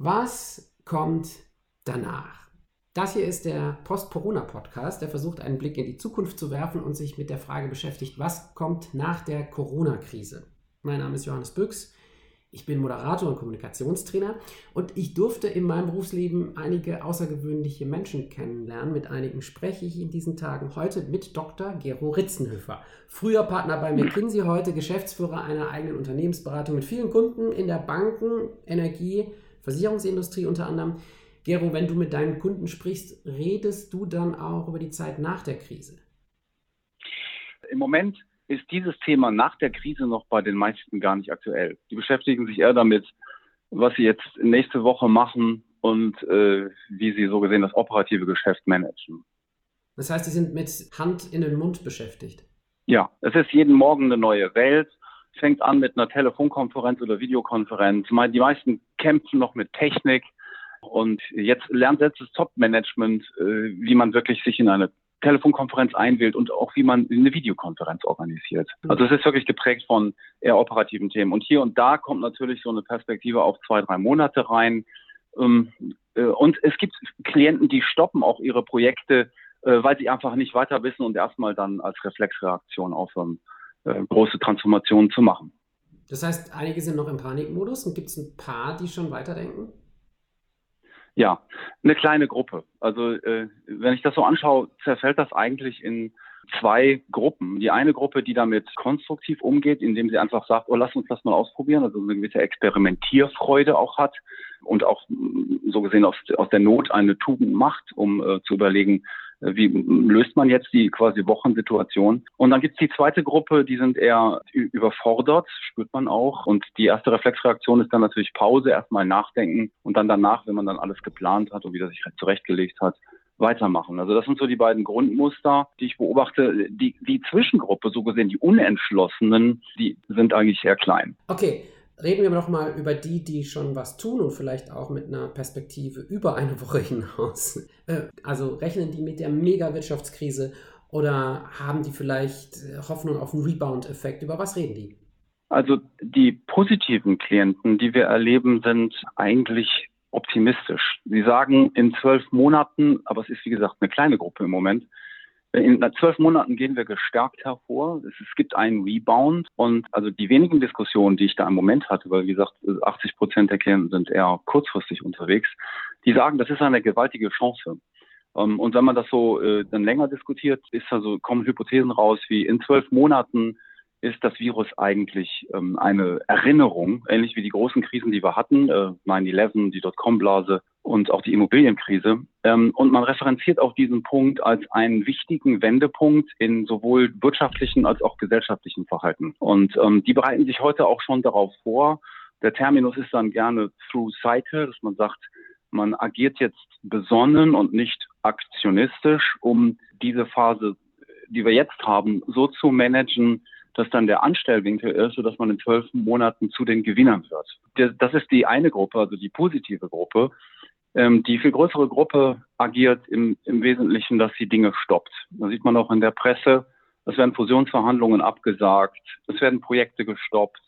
Was kommt danach? Das hier ist der Post-Corona-Podcast, der versucht, einen Blick in die Zukunft zu werfen und sich mit der Frage beschäftigt, was kommt nach der Corona-Krise? Mein Name ist Johannes Büchs. Ich bin Moderator und Kommunikationstrainer und ich durfte in meinem Berufsleben einige außergewöhnliche Menschen kennenlernen. Mit einigen spreche ich in diesen Tagen heute mit Dr. Gero Ritzenhöfer. Früher Partner bei McKinsey, heute Geschäftsführer einer eigenen Unternehmensberatung mit vielen Kunden in der Banken-, Energie-, Versicherungsindustrie unter anderem. Gero, wenn du mit deinen Kunden sprichst, redest du dann auch über die Zeit nach der Krise? Im Moment ist dieses Thema nach der Krise noch bei den meisten gar nicht aktuell. Die beschäftigen sich eher damit, was sie jetzt nächste Woche machen und äh, wie sie so gesehen das operative Geschäft managen. Das heißt, sie sind mit Hand in den Mund beschäftigt. Ja, es ist jeden Morgen eine neue Welt. Es fängt an mit einer Telefonkonferenz oder Videokonferenz. Die meisten kämpfen noch mit Technik. Und jetzt lernt selbst das Top-Management, äh, wie man wirklich sich in eine Telefonkonferenz einwählt und auch wie man eine Videokonferenz organisiert. Mhm. Also es ist wirklich geprägt von eher operativen Themen. Und hier und da kommt natürlich so eine Perspektive auf zwei, drei Monate rein. Ähm, äh, und es gibt Klienten, die stoppen auch ihre Projekte, äh, weil sie einfach nicht weiter wissen und erstmal dann als Reflexreaktion aufhören, große Transformationen zu machen. Das heißt, einige sind noch im Panikmodus und gibt es ein paar, die schon weiterdenken? Ja, eine kleine Gruppe. Also äh, wenn ich das so anschaue, zerfällt das eigentlich in zwei Gruppen. Die eine Gruppe, die damit konstruktiv umgeht, indem sie einfach sagt, oh, lass uns das mal ausprobieren, also eine gewisse Experimentierfreude auch hat und auch so gesehen aus, aus der Not eine Tugend macht, um äh, zu überlegen, wie löst man jetzt die quasi Wochensituation? Und dann gibt es die zweite Gruppe, die sind eher überfordert, spürt man auch. Und die erste Reflexreaktion ist dann natürlich Pause, erstmal nachdenken und dann danach, wenn man dann alles geplant hat und wieder sich zurechtgelegt hat, weitermachen. Also das sind so die beiden Grundmuster, die ich beobachte. Die, die Zwischengruppe, so gesehen die Unentschlossenen, die sind eigentlich sehr klein. Okay, Reden wir noch mal über die, die schon was tun und vielleicht auch mit einer Perspektive über eine Woche hinaus. Äh, also rechnen die mit der Mega-Wirtschaftskrise oder haben die vielleicht Hoffnung auf einen Rebound-Effekt? Über was reden die? Also die positiven Klienten, die wir erleben, sind eigentlich optimistisch. Sie sagen in zwölf Monaten, aber es ist wie gesagt eine kleine Gruppe im Moment, in zwölf Monaten gehen wir gestärkt hervor. Es, gibt einen Rebound und also die wenigen Diskussionen, die ich da im Moment hatte, weil wie gesagt 80 Prozent der Klienten sind eher kurzfristig unterwegs, die sagen, das ist eine gewaltige Chance. Ähm, und wenn man das so äh, dann länger diskutiert, ist also kommen Hypothesen raus wie in zwölf Monaten ist das Virus eigentlich ähm, eine Erinnerung, ähnlich wie die großen Krisen, die wir hatten, äh, 9-11, die Dotcom-Blase und auch die Immobilienkrise. Ähm, und man referenziert auch diesen Punkt als einen wichtigen Wendepunkt in sowohl wirtschaftlichen als auch gesellschaftlichen Verhalten. Und ähm, die bereiten sich heute auch schon darauf vor. Der Terminus ist dann gerne through cycle, dass man sagt, man agiert jetzt besonnen und nicht aktionistisch, um diese Phase, die wir jetzt haben, so zu managen, dass dann der Anstellwinkel ist, sodass man in zwölf Monaten zu den Gewinnern wird. Das ist die eine Gruppe, also die positive Gruppe. Ähm, die viel größere Gruppe agiert im, im Wesentlichen, dass sie Dinge stoppt. Da sieht man auch in der Presse, es werden Fusionsverhandlungen abgesagt, es werden Projekte gestoppt.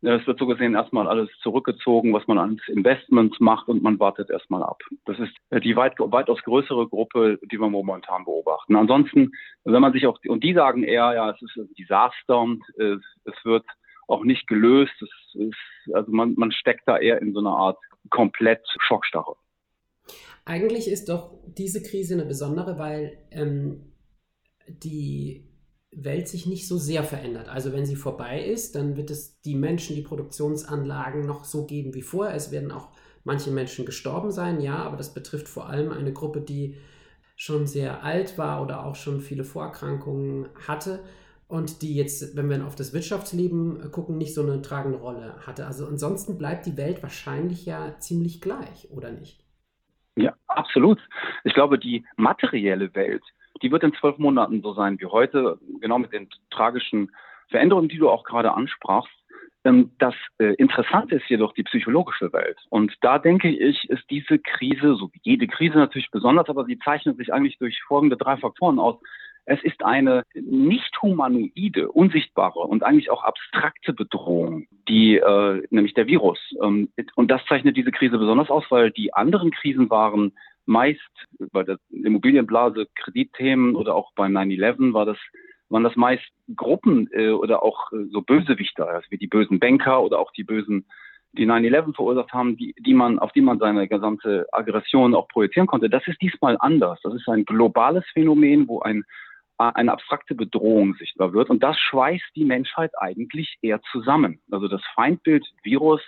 Es wird so gesehen erstmal alles zurückgezogen, was man an Investments macht und man wartet erstmal ab. Das ist die weit, weitaus größere Gruppe, die wir momentan beobachten. Ansonsten, wenn man sich auch, und die sagen eher, ja, es ist ein Desaster und es, es wird auch nicht gelöst. Ist, also man, man steckt da eher in so einer Art komplett Schockstarre. Eigentlich ist doch diese Krise eine besondere, weil ähm, die Welt sich nicht so sehr verändert. Also wenn sie vorbei ist, dann wird es die Menschen, die Produktionsanlagen noch so geben wie vorher. Es werden auch manche Menschen gestorben sein, ja, aber das betrifft vor allem eine Gruppe, die schon sehr alt war oder auch schon viele Vorerkrankungen hatte und die jetzt, wenn wir auf das Wirtschaftsleben gucken, nicht so eine tragende Rolle hatte. Also ansonsten bleibt die Welt wahrscheinlich ja ziemlich gleich, oder nicht? Ja, absolut. Ich glaube, die materielle Welt, die wird in zwölf Monaten so sein wie heute, genau mit den tragischen Veränderungen, die du auch gerade ansprachst. Ähm, das äh, Interessante ist jedoch die psychologische Welt. Und da denke ich, ist diese Krise, so wie jede Krise natürlich besonders, aber sie zeichnet sich eigentlich durch folgende drei Faktoren aus. Es ist eine nicht humanoide, unsichtbare und eigentlich auch abstrakte Bedrohung, die äh, nämlich der Virus. Ähm, und das zeichnet diese Krise besonders aus, weil die anderen Krisen waren meist bei der Immobilienblase Kreditthemen oder auch bei 9/11 war das waren das meist Gruppen äh, oder auch äh, so Bösewichter, also wie die bösen Banker oder auch die bösen die 9-11 verursacht haben, die, die man, auf die man seine gesamte Aggression auch projizieren konnte. Das ist diesmal anders. Das ist ein globales Phänomen, wo ein, eine abstrakte Bedrohung sichtbar wird. Und das schweißt die Menschheit eigentlich eher zusammen. Also das Feindbild Virus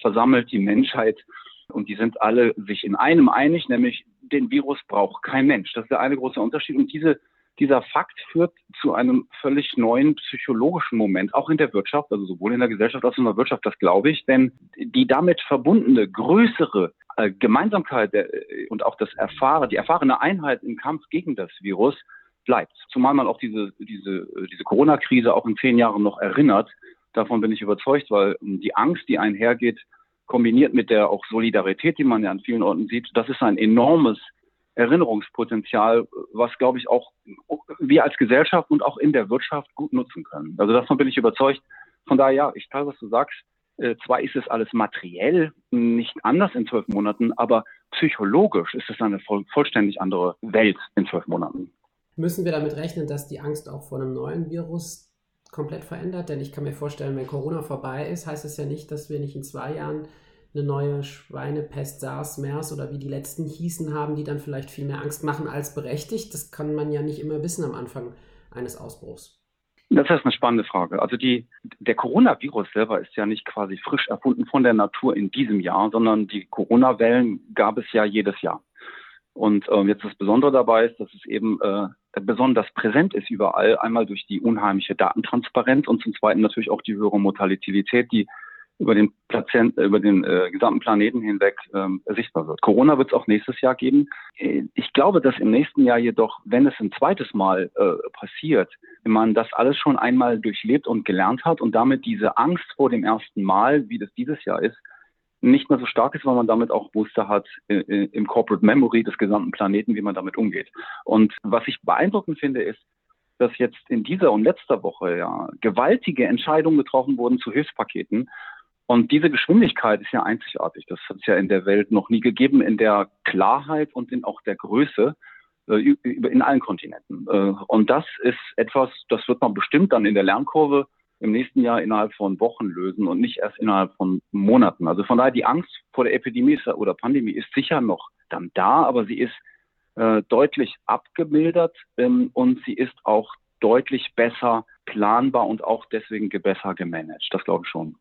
versammelt die Menschheit und die sind alle sich in einem einig, nämlich den Virus braucht kein Mensch. Das ist der eine große Unterschied. Und diese dieser Fakt führt zu einem völlig neuen psychologischen Moment, auch in der Wirtschaft, also sowohl in der Gesellschaft als auch in der Wirtschaft, das glaube ich. Denn die damit verbundene größere äh, Gemeinsamkeit äh, und auch das Erfahren, die erfahrene Einheit im Kampf gegen das Virus bleibt. Zumal man auch diese, diese, diese Corona-Krise auch in zehn Jahren noch erinnert. Davon bin ich überzeugt, weil die Angst, die einhergeht, kombiniert mit der auch Solidarität, die man ja an vielen Orten sieht, das ist ein enormes Erinnerungspotenzial, was, glaube ich, auch wir als Gesellschaft und auch in der Wirtschaft gut nutzen können. Also davon bin ich überzeugt. Von daher, ja, ich teile, was du sagst. Äh, zwar ist es alles materiell nicht anders in zwölf Monaten, aber psychologisch ist es eine voll, vollständig andere Welt in zwölf Monaten. Müssen wir damit rechnen, dass die Angst auch vor einem neuen Virus komplett verändert? Denn ich kann mir vorstellen, wenn Corona vorbei ist, heißt es ja nicht, dass wir nicht in zwei Jahren eine neue Schweinepest, SARS, MERS oder wie die letzten hießen haben, die dann vielleicht viel mehr Angst machen als berechtigt. Das kann man ja nicht immer wissen am Anfang eines Ausbruchs. Das ist eine spannende Frage. Also die, der Coronavirus selber ist ja nicht quasi frisch erfunden von der Natur in diesem Jahr, sondern die Corona-Wellen gab es ja jedes Jahr. Und äh, jetzt das Besondere dabei ist, dass es eben äh, besonders präsent ist überall. Einmal durch die unheimliche Datentransparenz und zum Zweiten natürlich auch die höhere Mortalität, die über den Patient, über den äh, gesamten Planeten hinweg ähm, sichtbar wird. Corona wird es auch nächstes Jahr geben. Äh, ich glaube, dass im nächsten Jahr jedoch, wenn es ein zweites Mal äh, passiert, man das alles schon einmal durchlebt und gelernt hat und damit diese Angst vor dem ersten Mal, wie das dieses Jahr ist, nicht mehr so stark ist, weil man damit auch Muster hat äh, äh, im Corporate Memory des gesamten Planeten, wie man damit umgeht. Und was ich beeindruckend finde, ist, dass jetzt in dieser und letzter Woche ja gewaltige Entscheidungen getroffen wurden zu Hilfspaketen und diese Geschwindigkeit ist ja einzigartig. Das hat es ja in der Welt noch nie gegeben, in der Klarheit und in auch der Größe äh, in allen Kontinenten. Äh, und das ist etwas, das wird man bestimmt dann in der Lernkurve im nächsten Jahr innerhalb von Wochen lösen und nicht erst innerhalb von Monaten. Also von daher die Angst vor der Epidemie oder Pandemie ist sicher noch dann da, aber sie ist äh, deutlich abgemildert ähm, und sie ist auch deutlich besser planbar und auch deswegen besser gemanagt. Das glaube ich schon.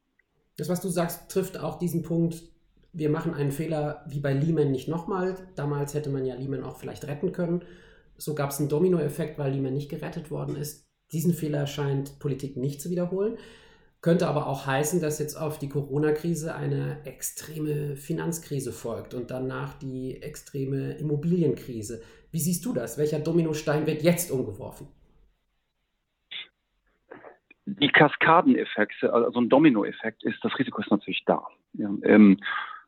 Das, was du sagst, trifft auch diesen Punkt, wir machen einen Fehler wie bei Lehman nicht nochmal. Damals hätte man ja Lehman auch vielleicht retten können. So gab es einen Dominoeffekt, weil Lehman nicht gerettet worden ist. Diesen Fehler scheint Politik nicht zu wiederholen. Könnte aber auch heißen, dass jetzt auf die Corona-Krise eine extreme Finanzkrise folgt und danach die extreme Immobilienkrise. Wie siehst du das? Welcher Dominostein wird jetzt umgeworfen? die Kaskadeneffekte, also ein Dominoeffekt ist, das Risiko ist natürlich da. Ja, ähm,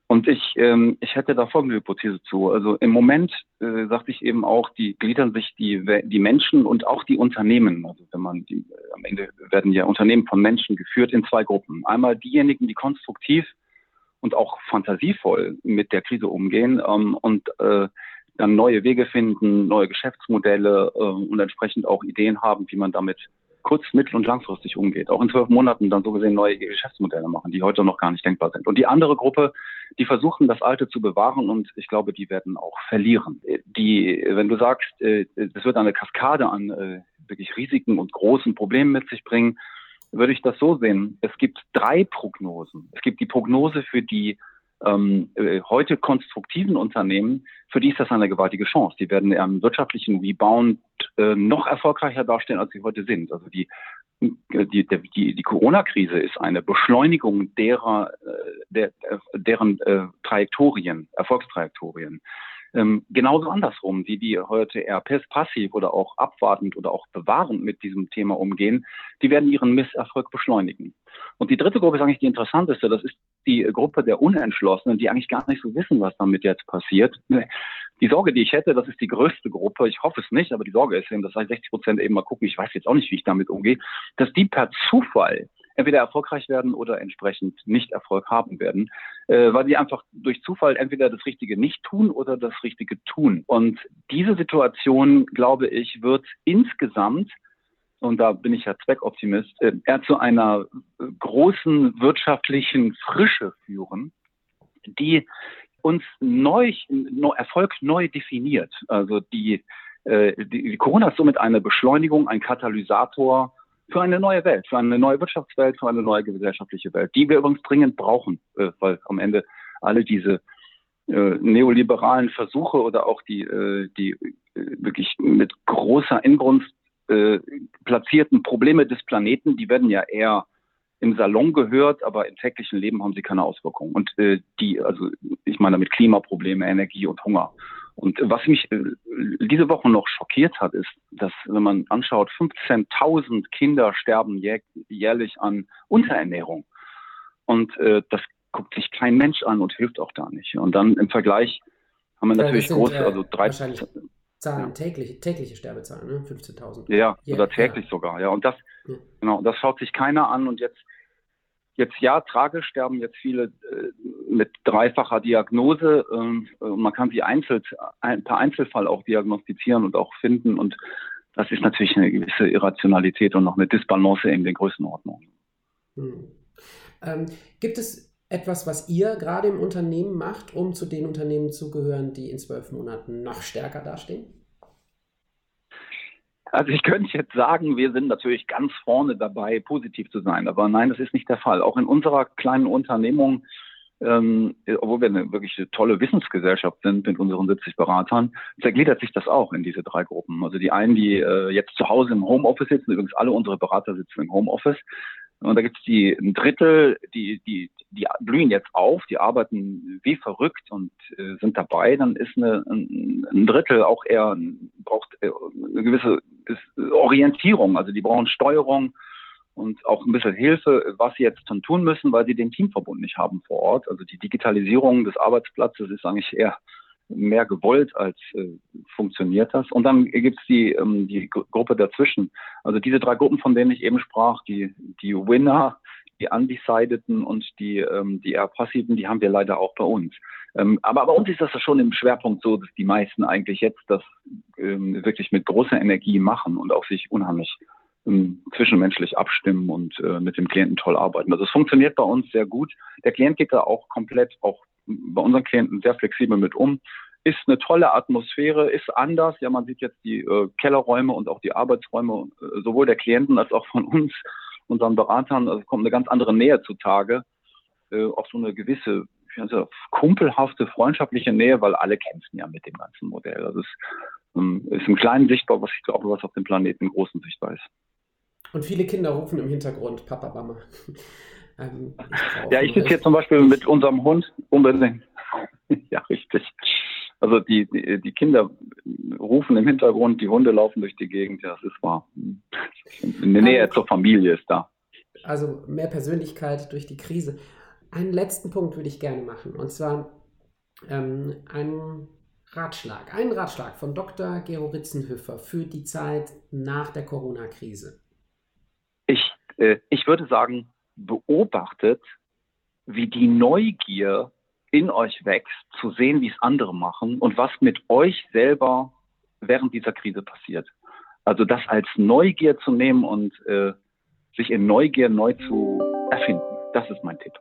und ich, ähm, ich hätte da folgende Hypothese zu. Also im Moment, äh, sagte ich eben auch, die gliedern sich die, die Menschen und auch die Unternehmen. Also wenn man die, äh, am Ende werden ja Unternehmen von Menschen geführt in zwei Gruppen. Einmal diejenigen, die konstruktiv und auch fantasievoll mit der Krise umgehen ähm, und äh, dann neue Wege finden, neue Geschäftsmodelle äh, und entsprechend auch Ideen haben, wie man damit kurz-, mittel- und langfristig umgeht. Auch in zwölf Monaten dann so gesehen neue Geschäftsmodelle machen, die heute noch gar nicht denkbar sind. Und die andere Gruppe, die versuchen, das Alte zu bewahren und ich glaube, die werden auch verlieren. Die, wenn du sagst, äh, es wird eine Kaskade an äh, wirklich Risiken und großen Problemen mit sich bringen, würde ich das so sehen. Es gibt drei Prognosen. Es gibt die Prognose für die ähm, äh, heute konstruktiven Unternehmen, für die ist das eine gewaltige Chance. Die werden im wirtschaftlichen Rebound äh, noch erfolgreicher dastehen, als sie heute sind. Also die äh, die, die, die Corona-Krise ist eine Beschleunigung derer, äh, der, deren äh, Trajektorien, Erfolgstrajektorien. Ähm, genauso andersrum, die, die heute eher passiv oder auch abwartend oder auch bewahrend mit diesem Thema umgehen, die werden ihren Misserfolg beschleunigen. Und die dritte Gruppe ist eigentlich die interessanteste. Das ist die Gruppe der Unentschlossenen, die eigentlich gar nicht so wissen, was damit jetzt passiert. die Sorge, die ich hätte, das ist die größte Gruppe, ich hoffe es nicht, aber die Sorge ist eben, dass 60 Prozent eben mal gucken, ich weiß jetzt auch nicht, wie ich damit umgehe, dass die per Zufall entweder erfolgreich werden oder entsprechend nicht Erfolg haben werden, äh, weil sie einfach durch Zufall entweder das Richtige nicht tun oder das Richtige tun. Und diese Situation, glaube ich, wird insgesamt und da bin ich ja Zweckoptimist, äh, eher zu einer großen wirtschaftlichen Frische führen, die uns neu, Erfolg neu definiert. Also die, äh, die, die Corona ist somit eine Beschleunigung, ein Katalysator für eine neue Welt, für eine neue Wirtschaftswelt, für eine neue gesellschaftliche Welt, die wir übrigens dringend brauchen, äh, weil am Ende alle diese äh, neoliberalen Versuche oder auch die, äh, die äh, wirklich mit großer Inbrunst äh, platzierten Probleme des Planeten, die werden ja eher im Salon gehört, aber im täglichen Leben haben sie keine Auswirkungen. Und äh, die, also ich meine damit Klimaprobleme, Energie und Hunger. Und was mich äh, diese Woche noch schockiert hat, ist, dass wenn man anschaut, 15.000 Kinder sterben jä jährlich an Unterernährung. Und äh, das guckt sich kein Mensch an und hilft auch da nicht. Und dann im Vergleich haben wir natürlich sind, große, äh, also drei Zahlen, ja. tägliche, tägliche Sterbezahlen, ne? 15.000. Ja, ja, oder täglich ja. sogar, ja. Und das, genau, das schaut sich keiner an und jetzt Jetzt ja, tragisch sterben jetzt viele äh, mit dreifacher Diagnose. Ähm, äh, man kann sie einzeln, ein paar Einzelfall auch diagnostizieren und auch finden. Und das ist natürlich eine gewisse Irrationalität und noch eine Disbalance in den Größenordnungen. Hm. Ähm, gibt es etwas, was ihr gerade im Unternehmen macht, um zu den Unternehmen zu gehören, die in zwölf Monaten noch stärker dastehen? Also ich könnte jetzt sagen, wir sind natürlich ganz vorne dabei, positiv zu sein. Aber nein, das ist nicht der Fall. Auch in unserer kleinen Unternehmung, ähm, obwohl wir eine wirklich tolle Wissensgesellschaft sind mit unseren 70 Beratern, zergliedert sich das auch in diese drei Gruppen. Also die einen, die äh, jetzt zu Hause im Homeoffice sitzen, übrigens alle unsere Berater sitzen im Homeoffice, und da gibt es die ein Drittel, die, die, die blühen jetzt auf, die arbeiten wie verrückt und äh, sind dabei. Dann ist eine, ein, ein Drittel auch eher braucht äh, eine gewisse Orientierung. Also die brauchen Steuerung und auch ein bisschen Hilfe, was sie jetzt tun müssen, weil sie den Teamverbund nicht haben vor Ort. Also die Digitalisierung des Arbeitsplatzes ist eigentlich eher mehr gewollt als äh, funktioniert das. Und dann gibt's die, ähm, die Gruppe dazwischen. Also diese drei Gruppen, von denen ich eben sprach, die, die Winner, die Undecideden und die, ähm, die eher Passiven, die haben wir leider auch bei uns. Ähm, aber bei uns ist das schon im Schwerpunkt so, dass die meisten eigentlich jetzt das ähm, wirklich mit großer Energie machen und auch sich unheimlich ähm, zwischenmenschlich abstimmen und äh, mit dem Klienten toll arbeiten. Also es funktioniert bei uns sehr gut. Der Klient geht da auch komplett auch bei unseren Klienten sehr flexibel mit um. Ist eine tolle Atmosphäre, ist anders. Ja, man sieht jetzt die äh, Kellerräume und auch die Arbeitsräume äh, sowohl der Klienten als auch von uns, unseren Beratern. Also kommt eine ganz andere Nähe zutage. Äh, auch so eine gewisse also kumpelhafte, freundschaftliche Nähe, weil alle kämpfen ja mit dem ganzen Modell. Also es ähm, ist im Kleinen sichtbar, was ich glaube, was auf dem Planeten im Großen sichtbar ist. Und viele Kinder rufen im Hintergrund Papa, Mama. Ähm, ich ja, ich sitze hier zum Beispiel mit unserem Hund unbedingt. ja, richtig. Also die, die, die, Kinder rufen im Hintergrund, die Hunde laufen durch die Gegend, ja, das ist wahr. Eine Nähe ähm, zur Familie ist da. Also mehr Persönlichkeit durch die Krise. Einen letzten Punkt würde ich gerne machen. Und zwar ähm, einen Ratschlag. Einen Ratschlag von Dr. Gero Ritzenhöfer für die Zeit nach der Corona-Krise. Ich, äh, ich würde sagen, beobachtet, wie die Neugier in euch wächst, zu sehen, wie es andere machen und was mit euch selber während dieser Krise passiert. Also das als Neugier zu nehmen und äh, sich in Neugier neu zu erfinden. Das ist mein Tipp.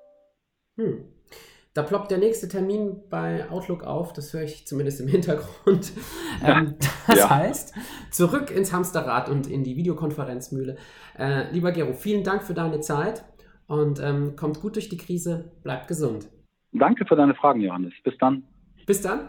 Hm. Da ploppt der nächste Termin bei Outlook auf, das höre ich zumindest im Hintergrund. Ähm, das ja. heißt, zurück ins Hamsterrad und in die Videokonferenzmühle. Äh, lieber Gero, vielen Dank für deine Zeit und ähm, kommt gut durch die Krise, bleibt gesund. Danke für deine Fragen, Johannes. Bis dann. Bis dann.